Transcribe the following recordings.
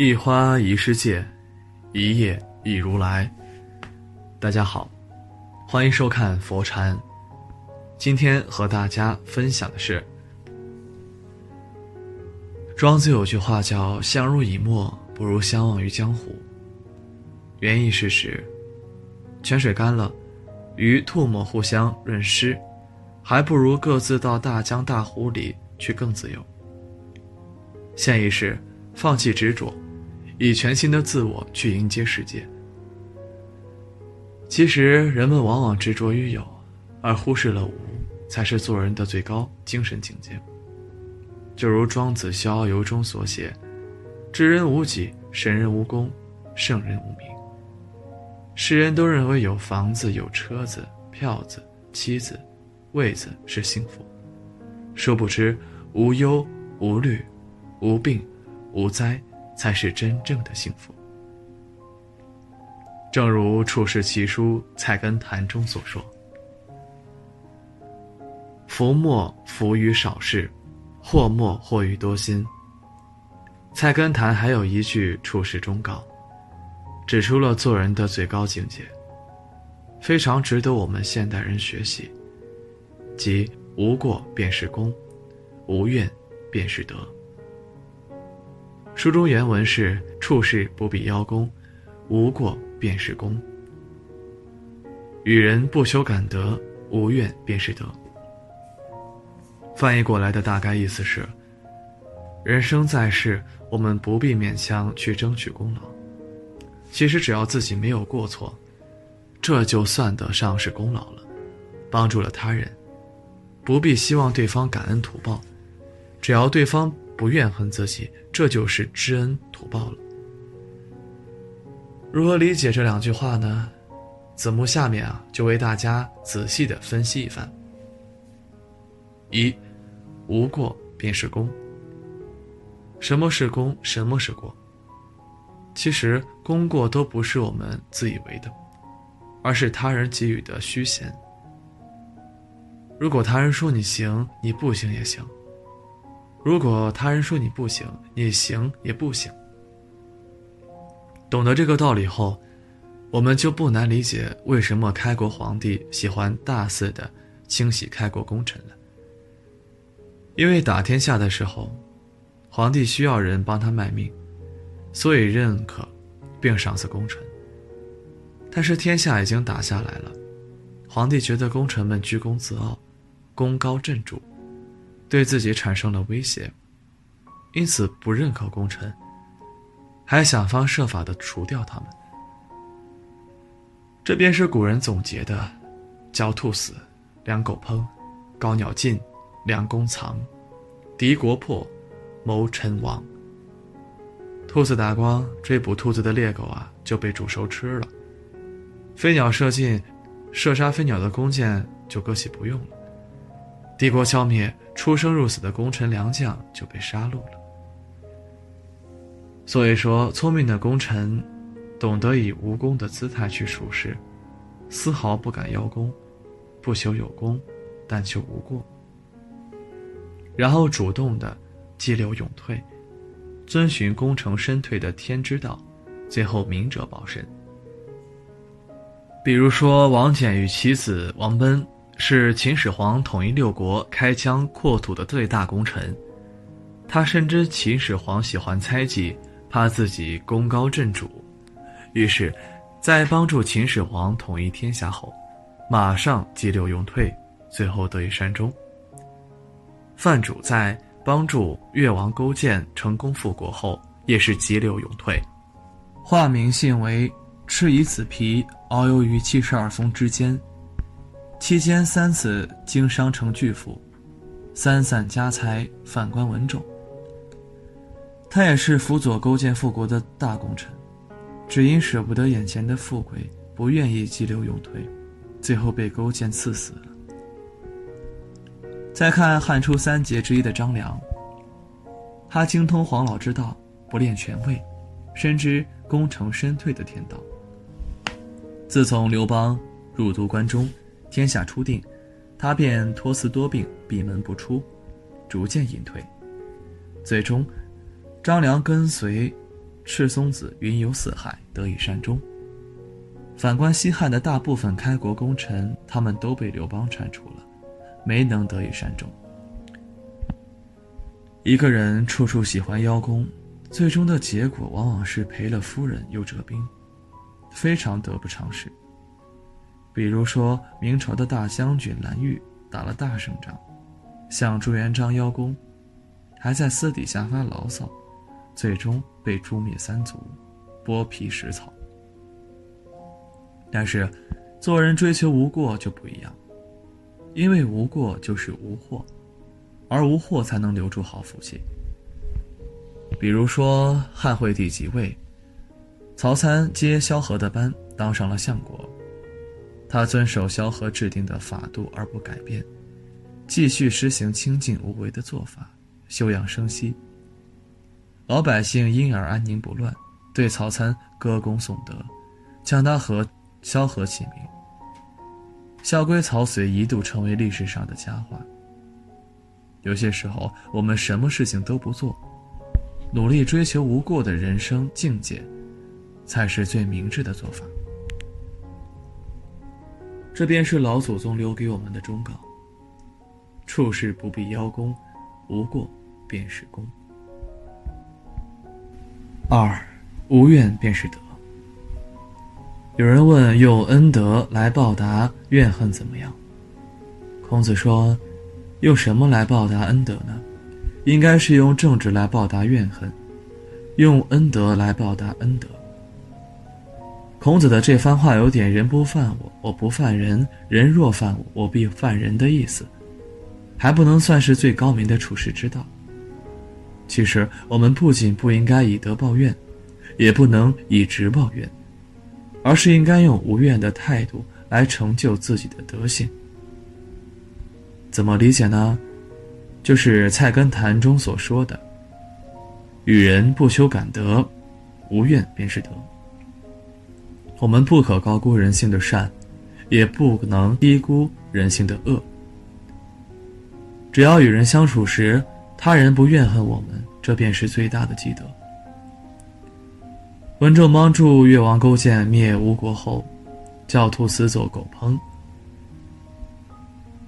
一花一世界，一叶一如来。大家好，欢迎收看佛禅。今天和大家分享的是，庄子有句话叫“相濡以沫，不如相忘于江湖”。原意是指，泉水干了，与唾沫互相润湿，还不如各自到大江大湖里去更自由。现意是放弃执着。以全新的自我去迎接世界。其实，人们往往执着于有，而忽视了无，才是做人的最高精神境界。就如庄子《逍遥游》中所写：“知人无己，神人无功，圣人无名。”世人都认为有房子、有车子、票子、妻子、位子是幸福，殊不知无忧无虑、无病无灾。才是真正的幸福。正如《处世奇书·菜根谭》中所说：“福莫福于少事，祸莫祸于多心。”《菜根谭》还有一句处世忠告，指出了做人的最高境界，非常值得我们现代人学习，即无过便是功，无怨便是德。书中原文是：“处事不必邀功，无过便是功。与人不求感得，无怨便是德。”翻译过来的大概意思是：人生在世，我们不必勉强去争取功劳。其实只要自己没有过错，这就算得上是功劳了，帮助了他人，不必希望对方感恩图报，只要对方。不怨恨自己，这就是知恩图报了。如何理解这两句话呢？子木下面啊，就为大家仔细的分析一番。一，无过便是功。什么是功？什么是过？其实功过都不是我们自以为的，而是他人给予的虚衔。如果他人说你行，你不行也行。如果他人说你不行，你行也不行。懂得这个道理后，我们就不难理解为什么开国皇帝喜欢大肆的清洗开国功臣了。因为打天下的时候，皇帝需要人帮他卖命，所以认可并赏赐功臣。但是天下已经打下来了，皇帝觉得功臣们居功自傲，功高震主。对自己产生了威胁，因此不认可功臣，还想方设法的除掉他们。这便是古人总结的：狡兔死，良狗烹；高鸟尽，良弓藏；敌国破，谋臣亡。兔子打光，追捕兔子的猎狗啊就被煮熟吃了；飞鸟射尽，射杀飞鸟的弓箭就搁弃不用了。帝国消灭，出生入死的功臣良将就被杀戮了。所以说，聪明的功臣，懂得以无功的姿态去处事，丝毫不敢邀功，不求有功，但求无过。然后主动的激流勇退，遵循功成身退的天之道，最后明哲保身。比如说，王翦与其子王贲。是秦始皇统一六国、开疆扩土的最大功臣。他深知秦始皇喜欢猜忌，怕自己功高震主，于是，在帮助秦始皇统一天下后，马上急流勇退，最后得以善终。范主在帮助越王勾践成功复国后，也是急流勇退，化名姓为赤夷子皮，遨游于七十二峰之间。期间三次经商成巨富，三散家财，反观文种。他也是辅佐勾践复国的大功臣，只因舍不得眼前的富贵，不愿意急流勇退，最后被勾践赐死了。再看汉初三杰之一的张良，他精通黄老之道，不恋权位，深知功成身退的天道。自从刘邦入都关中。天下初定，他便托辞多病，闭门不出，逐渐隐退。最终，张良跟随赤松子云游四海，得以善终。反观西汉的大部分开国功臣，他们都被刘邦铲除了，没能得以善终。一个人处处喜欢邀功，最终的结果往往是赔了夫人又折兵，非常得不偿失。比如说，明朝的大将军蓝玉打了大胜仗，向朱元璋邀功，还在私底下发牢骚，最终被诛灭三族，剥皮食草。但是，做人追求无过就不一样，因为无过就是无祸。而无祸才能留住好福气。比如说汉惠帝即位，曹参接萧何的班，当上了相国。他遵守萧何制定的法度而不改变，继续施行清静无为的做法，休养生息。老百姓因而安宁不乱，对曹参歌功颂德，将他和萧何齐名。孝归曹随一度成为历史上的佳话。有些时候，我们什么事情都不做，努力追求无过的人生境界，才是最明智的做法。这便是老祖宗留给我们的忠告：处事不必邀功，无过便是功。二，无怨便是德。有人问：用恩德来报答怨恨怎么样？孔子说。用什么来报答恩德呢？应该是用政治来报答怨恨，用恩德来报答恩德。孔子的这番话有点“人不犯我，我不犯人；人若犯我，我必犯人”的意思，还不能算是最高明的处世之道。其实，我们不仅不应该以德报怨，也不能以直报怨，而是应该用无怨的态度来成就自己的德行。怎么理解呢？就是《菜根谭》中所说的：“与人不修感德，无怨便是德。”我们不可高估人性的善，也不能低估人性的恶。只要与人相处时，他人不怨恨我们，这便是最大的积德。文仲帮助越王勾践灭吴国后，教徒死走狗烹。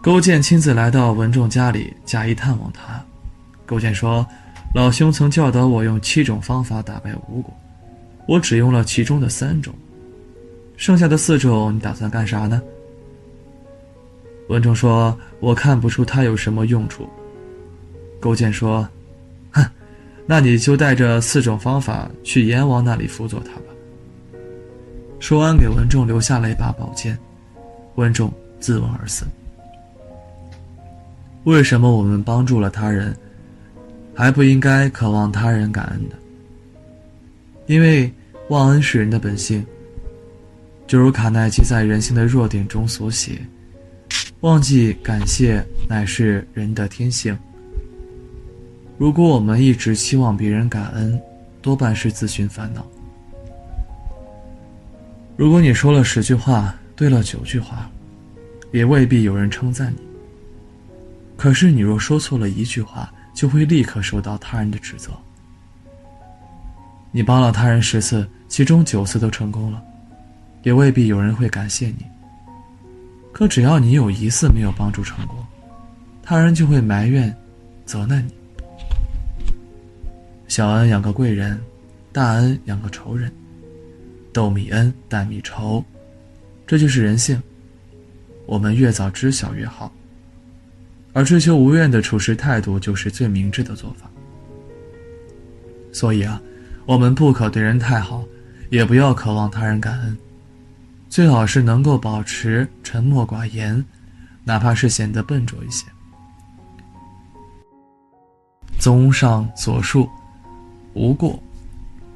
勾践亲自来到文仲家里，假意探望他。勾践说：“老兄曾教导我用七种方法打败吴国，我只用了其中的三种，剩下的四种你打算干啥呢？”文仲说：“我看不出他有什么用处。”勾践说：“ 哼，那你就带着四种方法去阎王那里辅佐他吧。”说完，给文仲留下了一把宝剑，文仲自刎而死。为什么我们帮助了他人，还不应该渴望他人感恩呢？因为忘恩是人的本性。就如卡耐基在《人性的弱点》中所写：“忘记感谢乃是人的天性。”如果我们一直期望别人感恩，多半是自寻烦恼。如果你说了十句话，对了九句话，也未必有人称赞你。可是，你若说错了一句话，就会立刻受到他人的指责。你帮了他人十次，其中九次都成功了，也未必有人会感谢你。可只要你有一次没有帮助成功，他人就会埋怨、责难你。小恩养个贵人，大恩养个仇人，斗米恩，担米仇，这就是人性。我们越早知晓越好。而追求无怨的处事态度，就是最明智的做法。所以啊，我们不可对人太好，也不要渴望他人感恩，最好是能够保持沉默寡言，哪怕是显得笨拙一些。综上所述，无过、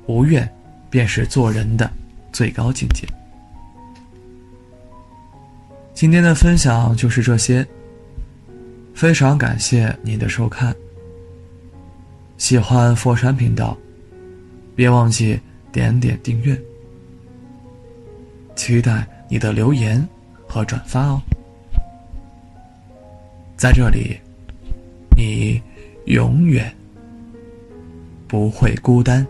无怨，便是做人的最高境界。今天的分享就是这些。非常感谢您的收看。喜欢佛山频道，别忘记点点订阅。期待你的留言和转发哦。在这里，你永远不会孤单。